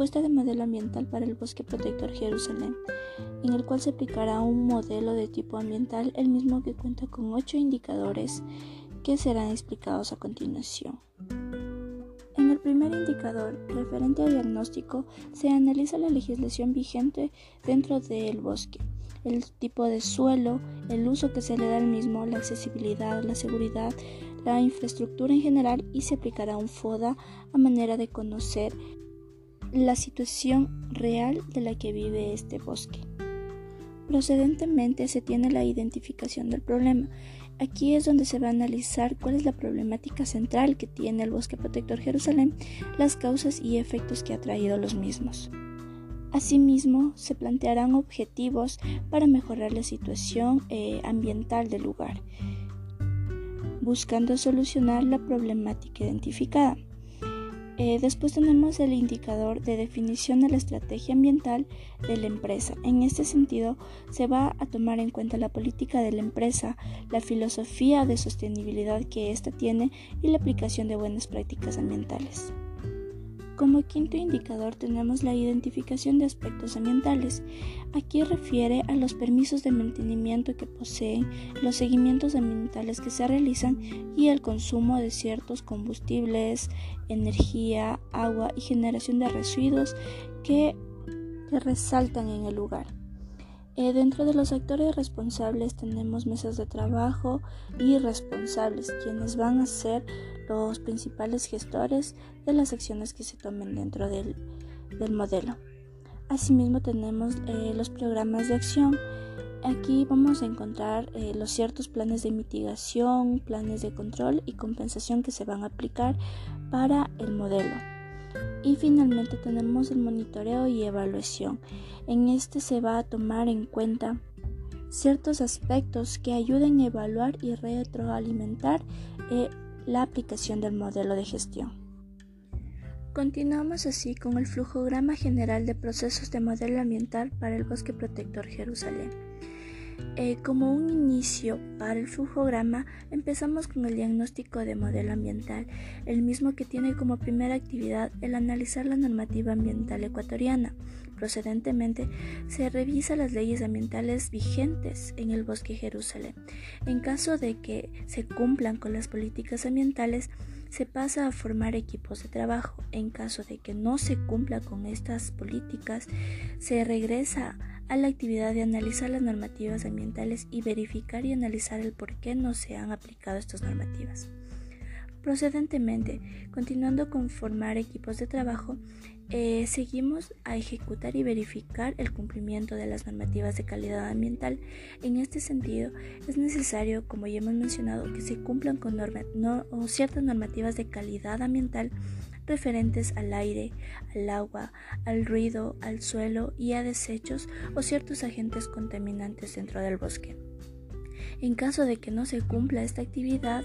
propuesta de modelo ambiental para el bosque protector Jerusalén, en el cual se aplicará un modelo de tipo ambiental, el mismo que cuenta con ocho indicadores que serán explicados a continuación. En el primer indicador, referente al diagnóstico, se analiza la legislación vigente dentro del bosque, el tipo de suelo, el uso que se le da al mismo, la accesibilidad, la seguridad, la infraestructura en general y se aplicará un FODA a manera de conocer la situación real de la que vive este bosque. Procedentemente se tiene la identificación del problema. Aquí es donde se va a analizar cuál es la problemática central que tiene el bosque protector Jerusalén, las causas y efectos que ha traído los mismos. Asimismo, se plantearán objetivos para mejorar la situación eh, ambiental del lugar buscando solucionar la problemática identificada. Eh, después tenemos el indicador de definición de la estrategia ambiental de la empresa. En este sentido, se va a tomar en cuenta la política de la empresa, la filosofía de sostenibilidad que ésta tiene y la aplicación de buenas prácticas ambientales. Como quinto indicador tenemos la identificación de aspectos ambientales. Aquí refiere a los permisos de mantenimiento que poseen, los seguimientos ambientales que se realizan y el consumo de ciertos combustibles, energía, agua y generación de residuos que resaltan en el lugar. Eh, dentro de los actores responsables tenemos mesas de trabajo y responsables, quienes van a ser los principales gestores de las acciones que se tomen dentro del, modelo. Asimismo tenemos eh, los programas de acción. Aquí vamos a encontrar eh, los ciertos planes de mitigación, planes de control y compensación que se van a aplicar para el modelo. Y finalmente tenemos el monitoreo y evaluación. En este se va a tomar en cuenta ciertos aspectos que ayuden a evaluar y retroalimentar eh, la aplicación del modelo de gestión. Continuamos así con el flujograma general de procesos de modelo ambiental para el bosque protector Jerusalén. Eh, como un inicio para el flujograma, empezamos con el diagnóstico de modelo ambiental, el mismo que tiene como primera actividad el analizar la normativa ambiental ecuatoriana. Procedentemente, se revisa las leyes ambientales vigentes en el bosque Jerusalén. En caso de que se cumplan con las políticas ambientales, se pasa a formar equipos de trabajo. En caso de que no se cumpla con estas políticas, se regresa a la actividad de analizar las normativas ambientales y verificar y analizar el por qué no se han aplicado estas normativas. Procedentemente, continuando con formar equipos de trabajo, eh, seguimos a ejecutar y verificar el cumplimiento de las normativas de calidad ambiental. En este sentido, es necesario, como ya hemos mencionado, que se cumplan con ciertas normativas de calidad ambiental referentes al aire, al agua, al ruido, al suelo y a desechos o ciertos agentes contaminantes dentro del bosque. En caso de que no se cumpla esta actividad,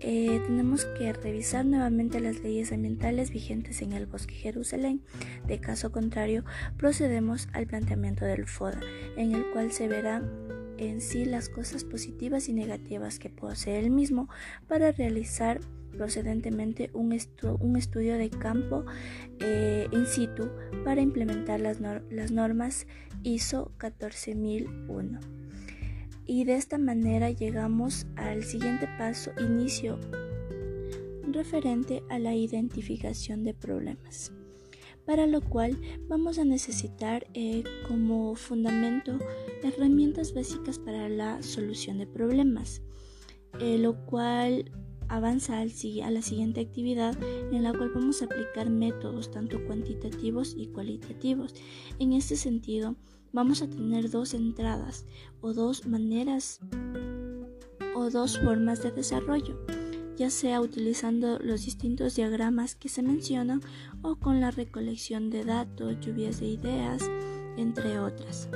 eh, tenemos que revisar nuevamente las leyes ambientales vigentes en el bosque Jerusalén. De caso contrario, procedemos al planteamiento del FODA, en el cual se verán en sí las cosas positivas y negativas que posee el mismo para realizar procedentemente un, estudio de campo eh, in situ para implementar las, las normas ISO 14001 y de esta manera llegamos al siguiente paso, inicio, referente a la identificación de problemas, para lo cual vamos a necesitar eh, como fundamento herramientas básicas para la solución de problemas, eh, lo cual avanza al, a la siguiente actividad en la cual vamos a aplicar métodos tanto cuantitativos y cualitativos. En este sentido, vamos a tener dos entradas o dos maneras o dos formas de desarrollo, ya sea utilizando los distintos diagramas que se mencionan o con la recolección de datos, lluvias de ideas, entre otras,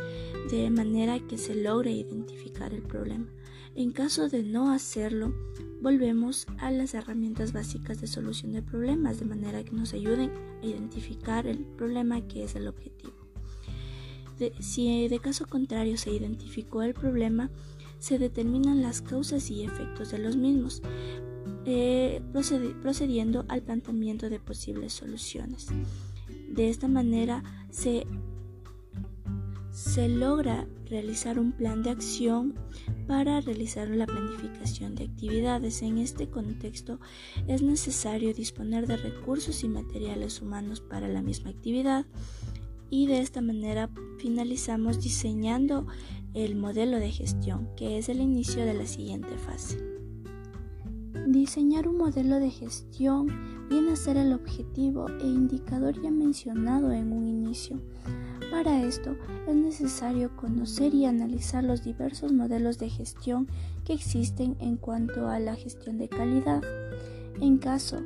de manera que se logre identificar el problema. En caso de no hacerlo, volvemos a las herramientas básicas de solución de problemas, de manera que nos ayuden a identificar el problema que es el objetivo si de caso contrario se identificó el problema, se determinan las causas y efectos de los mismos, eh, procediendo al planteamiento de posibles soluciones. De esta manera se, se logra realizar un plan de acción para realizar la planificación de actividades. En este contexto es necesario disponer de recursos y materiales humanos para la misma actividad y de esta manera finalizamos diseñando el modelo de gestión, que es el inicio de la siguiente fase. Diseñar un modelo de gestión viene a ser el objetivo e indicador ya mencionado en un inicio. Para esto es necesario conocer y analizar los diversos modelos de gestión que existen en cuanto a la gestión de calidad. En caso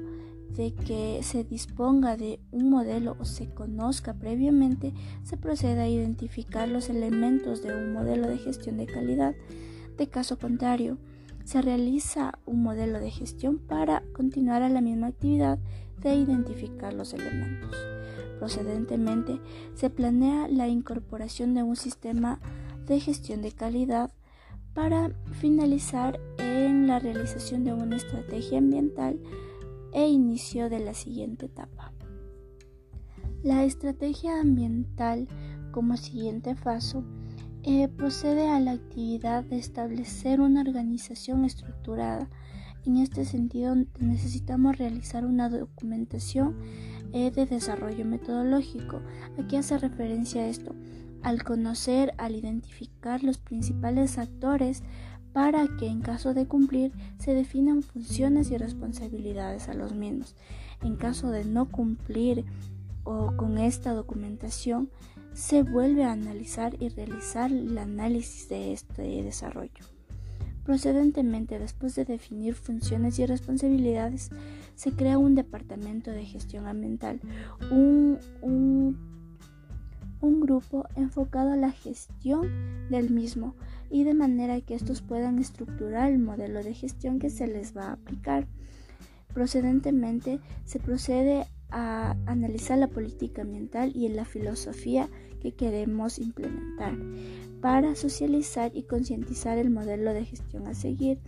de que se disponga de un modelo o se conozca previamente, se procede a identificar los elementos de un modelo de gestión de calidad. De caso contrario, se realiza un modelo de gestión para continuar a la misma actividad de identificar los elementos. Procedentemente, se planea la incorporación de un sistema de gestión de calidad para finalizar en la realización de una estrategia ambiental e inicio de la siguiente etapa. La estrategia ambiental como siguiente paso eh, procede a la actividad de establecer una organización estructurada. En este sentido necesitamos realizar una documentación eh, de desarrollo metodológico. ¿A qué hace referencia esto? Al conocer, al identificar los principales actores para que en caso de cumplir se definan funciones y responsabilidades a los mismos. En caso de no cumplir o con esta documentación, se vuelve a analizar y realizar el análisis de este desarrollo. Procedentemente, después de definir funciones y responsabilidades, se crea un departamento de gestión ambiental, un, un, un grupo enfocado a la gestión del mismo, y de manera que estos puedan estructurar el modelo de gestión que se les va a aplicar. Procedentemente se procede a analizar la política ambiental y la filosofía que queremos implementar para socializar y concientizar el modelo de gestión a seguir.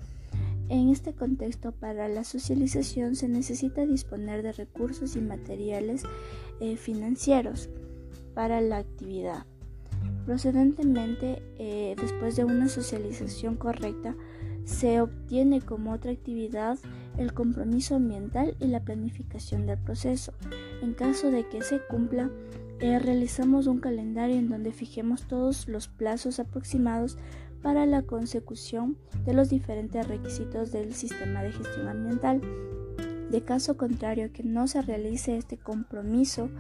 En este contexto, para la socialización se necesita disponer de recursos y materiales eh, financieros para la actividad. Procedentemente, eh, después de una socialización correcta, se obtiene como otra actividad el compromiso ambiental y la planificación del proceso. En caso de que se cumpla, eh, realizamos un calendario en donde fijemos todos los plazos aproximados para la consecución de los diferentes requisitos del sistema de gestión ambiental. De caso contrario que no se realice este compromiso,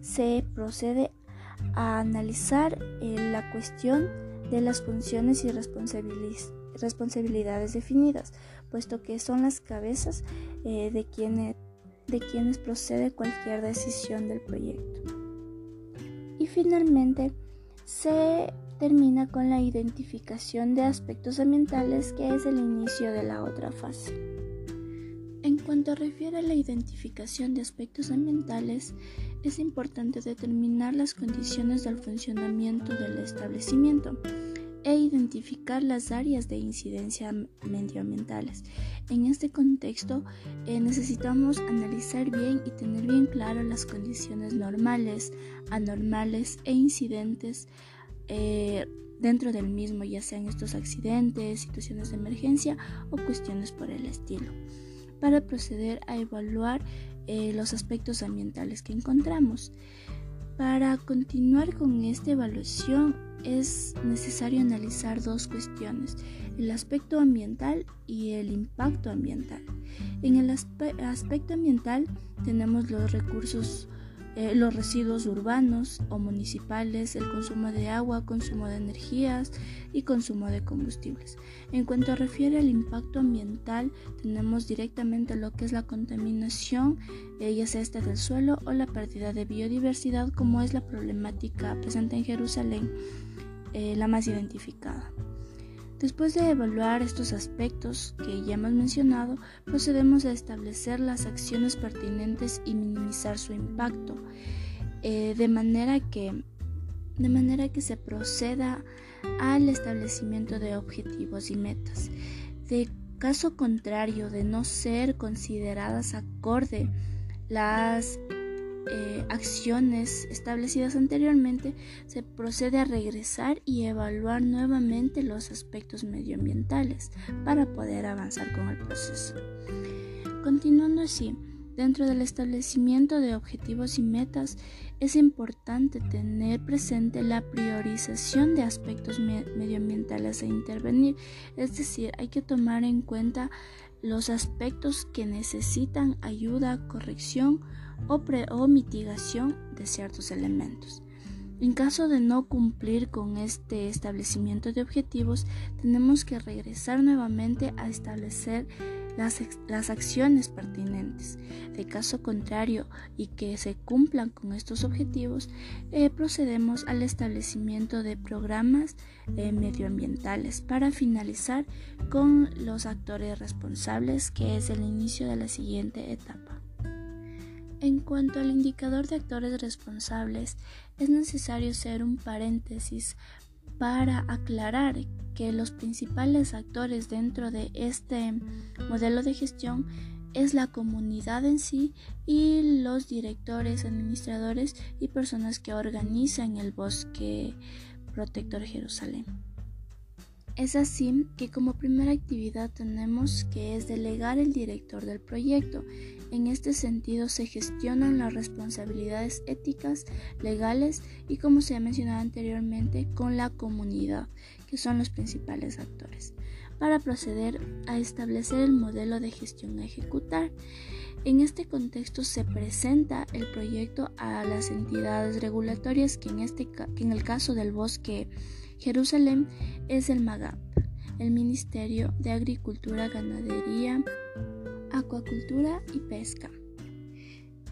se procede a analizar eh, la cuestión de las funciones y responsabilidades definidas, puesto que son las cabezas eh, de, quienes, de quienes procede cualquier decisión del proyecto. Y finalmente se termina con la identificación de aspectos ambientales, que es el inicio de la otra fase. En cuanto refiere a la identificación de aspectos ambientales, es importante determinar las condiciones del funcionamiento del establecimiento e identificar las áreas de incidencia medioambientales. En este contexto eh, necesitamos analizar bien y tener bien claro las condiciones normales, anormales e incidentes eh, dentro del mismo, ya sean estos accidentes, situaciones de emergencia o cuestiones por el estilo, para proceder a evaluar eh, los aspectos ambientales que encontramos. Para continuar con esta evaluación es necesario analizar dos cuestiones, el aspecto ambiental y el impacto ambiental. En el aspecto ambiental tenemos los recursos eh, los residuos urbanos o municipales, el consumo de agua, consumo de energías y consumo de combustibles. En cuanto refiere al impacto ambiental, tenemos directamente lo que es la contaminación, eh, ya sea esta del suelo o la pérdida de biodiversidad, como es la problemática presente en Jerusalén, eh, la más identificada. Después de evaluar estos aspectos que ya hemos mencionado, procedemos a establecer las acciones pertinentes y minimizar su impacto, eh, de, manera que, de manera que se proceda al establecimiento de objetivos y metas. De caso contrario de no ser consideradas acorde las eh, acciones establecidas anteriormente, se procede a regresar y evaluar nuevamente los aspectos medioambientales para poder avanzar con el proceso. Continuando así, dentro del establecimiento de objetivos y metas, es importante tener presente la priorización de aspectos medioambientales a intervenir, es decir, hay que tomar en cuenta los aspectos que necesitan ayuda, corrección o, o mitigación de ciertos elementos. En caso de no cumplir con este establecimiento de objetivos, tenemos que regresar nuevamente a establecer las, acciones pertinentes. De caso contrario y que se cumplan con estos objetivos, eh, procedemos al establecimiento de programas eh, medioambientales para finalizar con los actores responsables, que es el inicio de la siguiente etapa. En cuanto al indicador de actores responsables, es necesario hacer un paréntesis para aclarar que los principales actores dentro de este modelo de gestión es la comunidad en sí y los directores, administradores y personas que organizan el bosque protector Jerusalén. Es así que como primera actividad tenemos que es delegar el director del proyecto. En este sentido se gestionan las responsabilidades éticas, legales y como se ha mencionado anteriormente con la comunidad, que son los principales actores, para proceder a establecer el modelo de gestión a ejecutar. En este contexto se presenta el proyecto a las entidades regulatorias que en, este, que en el caso del bosque Jerusalén es el MAGAP, el Ministerio de Agricultura, Ganadería, Acuacultura y Pesca.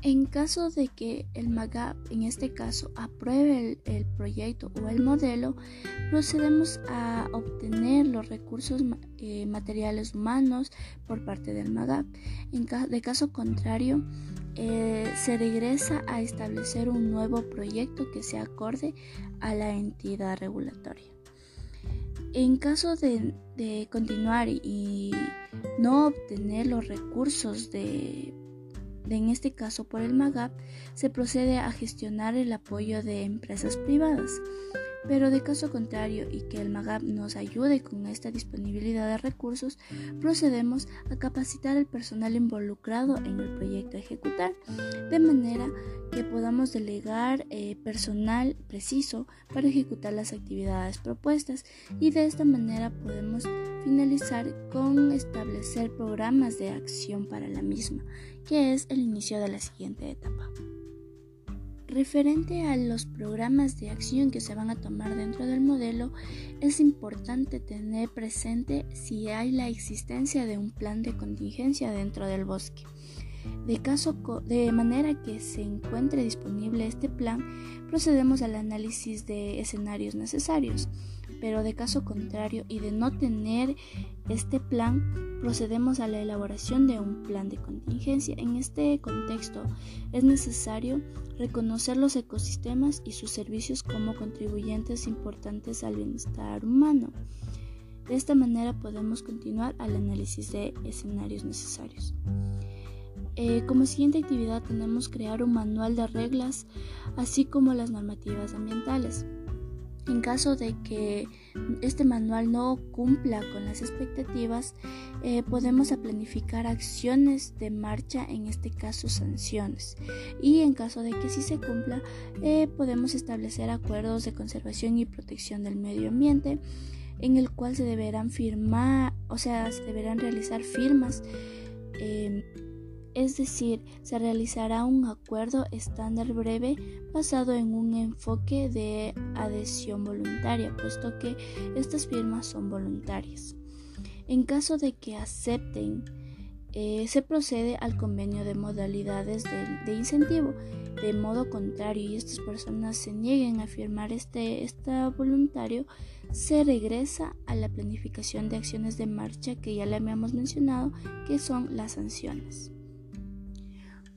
En caso de que el MAGAP, en este caso, apruebe el, proyecto o el modelo, procedemos a obtener los recursos eh, materiales humanos por parte del MAGAP. En de caso contrario, eh, se regresa a establecer un nuevo proyecto que se acorde a la entidad regulatoria. En caso de, continuar y no obtener los recursos de, en este caso por el MAGAP, se procede a gestionar el apoyo de empresas privadas. Pero de caso contrario y que el MAGAP nos ayude con esta disponibilidad de recursos, procedemos a capacitar al personal involucrado en el proyecto a ejecutar, de manera que podamos delegar eh, personal preciso para ejecutar las actividades propuestas y de esta manera podemos finalizar con establecer programas de acción para la misma, que es el inicio de la siguiente etapa. Referente a los programas de acción que se van a tomar dentro del modelo, es importante tener presente si hay la existencia de un plan de contingencia dentro del bosque. De, caso, de manera que se encuentre disponible este plan, procedemos al análisis de escenarios necesarios pero de caso contrario y de no tener este plan, procedemos a la elaboración de un plan de contingencia. En este contexto es necesario reconocer los ecosistemas y sus servicios como contribuyentes importantes al bienestar humano. De esta manera podemos continuar al análisis de escenarios necesarios. Eh, como siguiente actividad tenemos crear un manual de reglas, así como las normativas ambientales. En caso de que este manual no cumpla con las expectativas, eh, podemos planificar acciones de marcha, en este caso sanciones. Y en caso de que sí se cumpla, eh, podemos establecer acuerdos de conservación y protección del medio ambiente, en el cual se deberán firmar, o sea, se deberán realizar firmas. Em, es decir, se realizará un acuerdo estándar breve basado en un enfoque de adhesión voluntaria, puesto que estas firmas son voluntarias. En caso de que acepten, eh, se procede al convenio de modalidades de, incentivo. De modo contrario, y estas personas se nieguen a firmar este, este voluntario, se regresa a la planificación de acciones de marcha que ya le habíamos mencionado, que son las sanciones.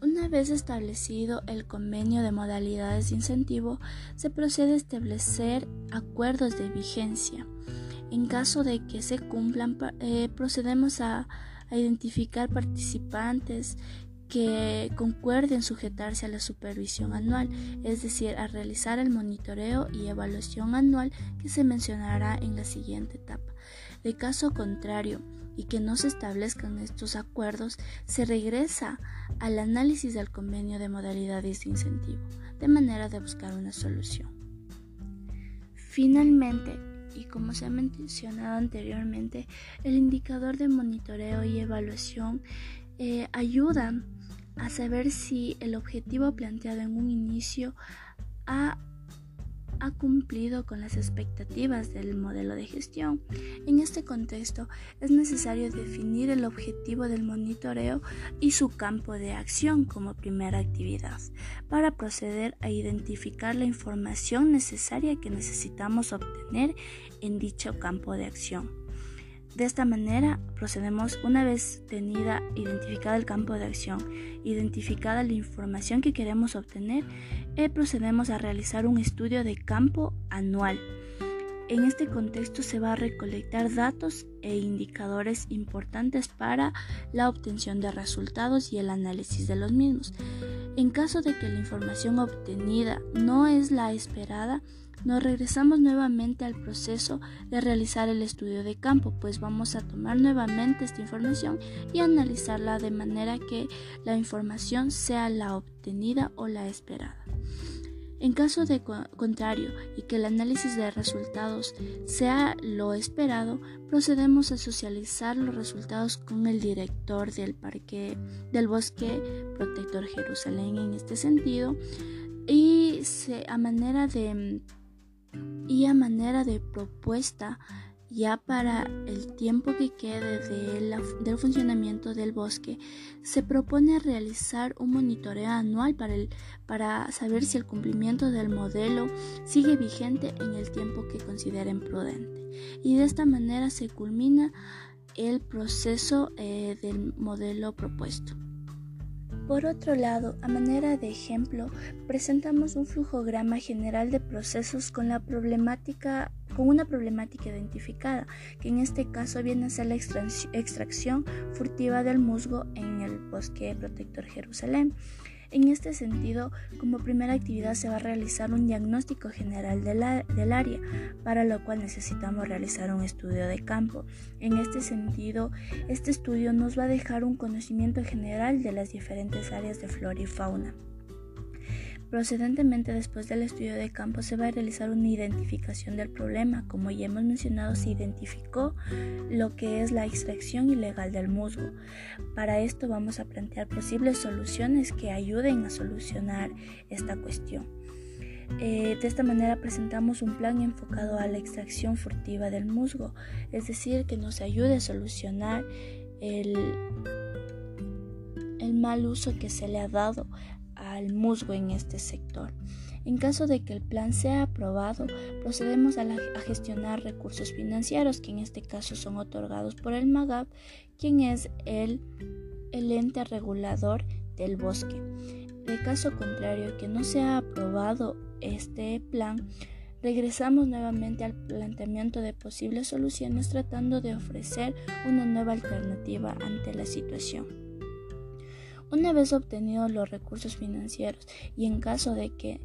Una vez establecido el convenio de modalidades de incentivo, se procede a establecer acuerdos de vigencia. En caso de que se cumplan, eh, procedemos a, identificar participantes que concuerden sujetarse a la supervisión anual, es decir, a realizar el monitoreo y evaluación anual que se mencionará en la siguiente etapa. De caso contrario, y que no se establezcan estos acuerdos, se regresa al análisis del convenio de modalidades de incentivo, de manera de buscar una solución. Finalmente, y como se ha mencionado anteriormente, el indicador de monitoreo y evaluación eh, ayuda a saber si el objetivo planteado en un inicio ha ha cumplido con las expectativas del modelo de gestión. En este contexto es necesario definir el objetivo del monitoreo y su campo de acción como primera actividad para proceder a identificar la información necesaria que necesitamos obtener en dicho campo de acción. De esta manera procedemos una vez tenida identificada el campo de acción, identificada la información que queremos obtener, eh, procedemos a realizar un estudio de campo anual. En este contexto se va a recolectar datos e indicadores importantes para la obtención de resultados y el análisis de los mismos. En caso de que la información obtenida no es la esperada, nos regresamos nuevamente al proceso de realizar el estudio de campo, pues vamos a tomar nuevamente esta información y analizarla de manera que la información sea la obtenida o la esperada. En caso de contrario y que el análisis de resultados sea lo esperado, procedemos a socializar los resultados con el director del parque del bosque protector Jerusalén en este sentido. Y a manera de y a manera de propuesta ya para el tiempo que quede del funcionamiento del bosque, se propone realizar un monitoreo anual para, para saber si el cumplimiento del modelo sigue vigente en el tiempo que consideren prudente. Y de esta manera se culmina el proceso eh, del modelo propuesto. Por otro lado, a manera de ejemplo, presentamos un flujograma general de procesos con la problemática con una problemática identificada, que en este caso viene a ser la extracción furtiva del musgo en el bosque protector Jerusalén. En este sentido, como primera actividad se va a realizar un diagnóstico general del área, para lo cual necesitamos realizar un estudio de campo. En este sentido, este estudio nos va a dejar un conocimiento general de las diferentes áreas de flora y fauna. Procedentemente después del estudio de campo se va a realizar una identificación del problema. Como ya hemos mencionado, se identificó lo que es la extracción ilegal del musgo. Para esto vamos a plantear posibles soluciones que ayuden a solucionar esta cuestión. Eh, de esta manera presentamos un plan enfocado a la extracción furtiva del musgo, es decir, que nos ayude a solucionar el, el mal uso que se le ha dado al musgo en este sector. En caso de que el plan sea aprobado, procedemos a, gestionar recursos financieros, que en este caso son otorgados por el MAGAP, quien es el, el ente regulador del bosque. De caso contrario, que no sea aprobado este plan, regresamos nuevamente al planteamiento de posibles soluciones tratando de ofrecer una nueva alternativa ante la situación. Una vez obtenidos los recursos financieros y en caso de que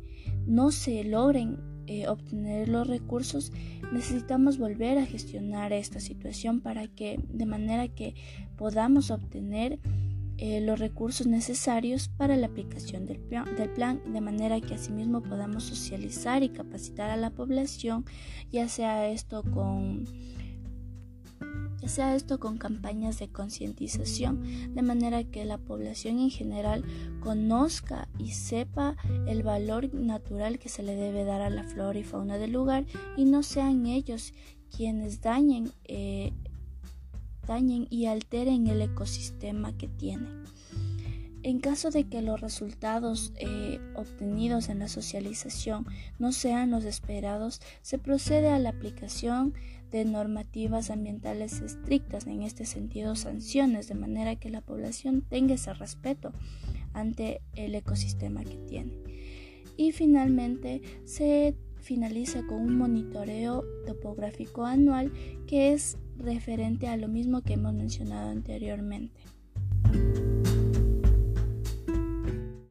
no se logren eh, obtener los recursos, necesitamos volver a gestionar esta situación para que de manera que podamos obtener eh, los recursos necesarios para la aplicación del del plan, de manera que asimismo podamos socializar y capacitar a la población, ya sea esto con sea esto con campañas de concientización, de manera que la población en general conozca y sepa el valor natural que se le debe dar a la flora y fauna del lugar y no sean ellos quienes dañen, eh, dañen y alteren el ecosistema que tienen. En caso de que los resultados eh, obtenidos en la socialización no sean los esperados, se procede a la aplicación de normativas ambientales estrictas, en este sentido sanciones, de manera que la población tenga ese respeto ante el ecosistema que tiene. Y finalmente se finaliza con un monitoreo topográfico anual que es referente a lo mismo que hemos mencionado anteriormente.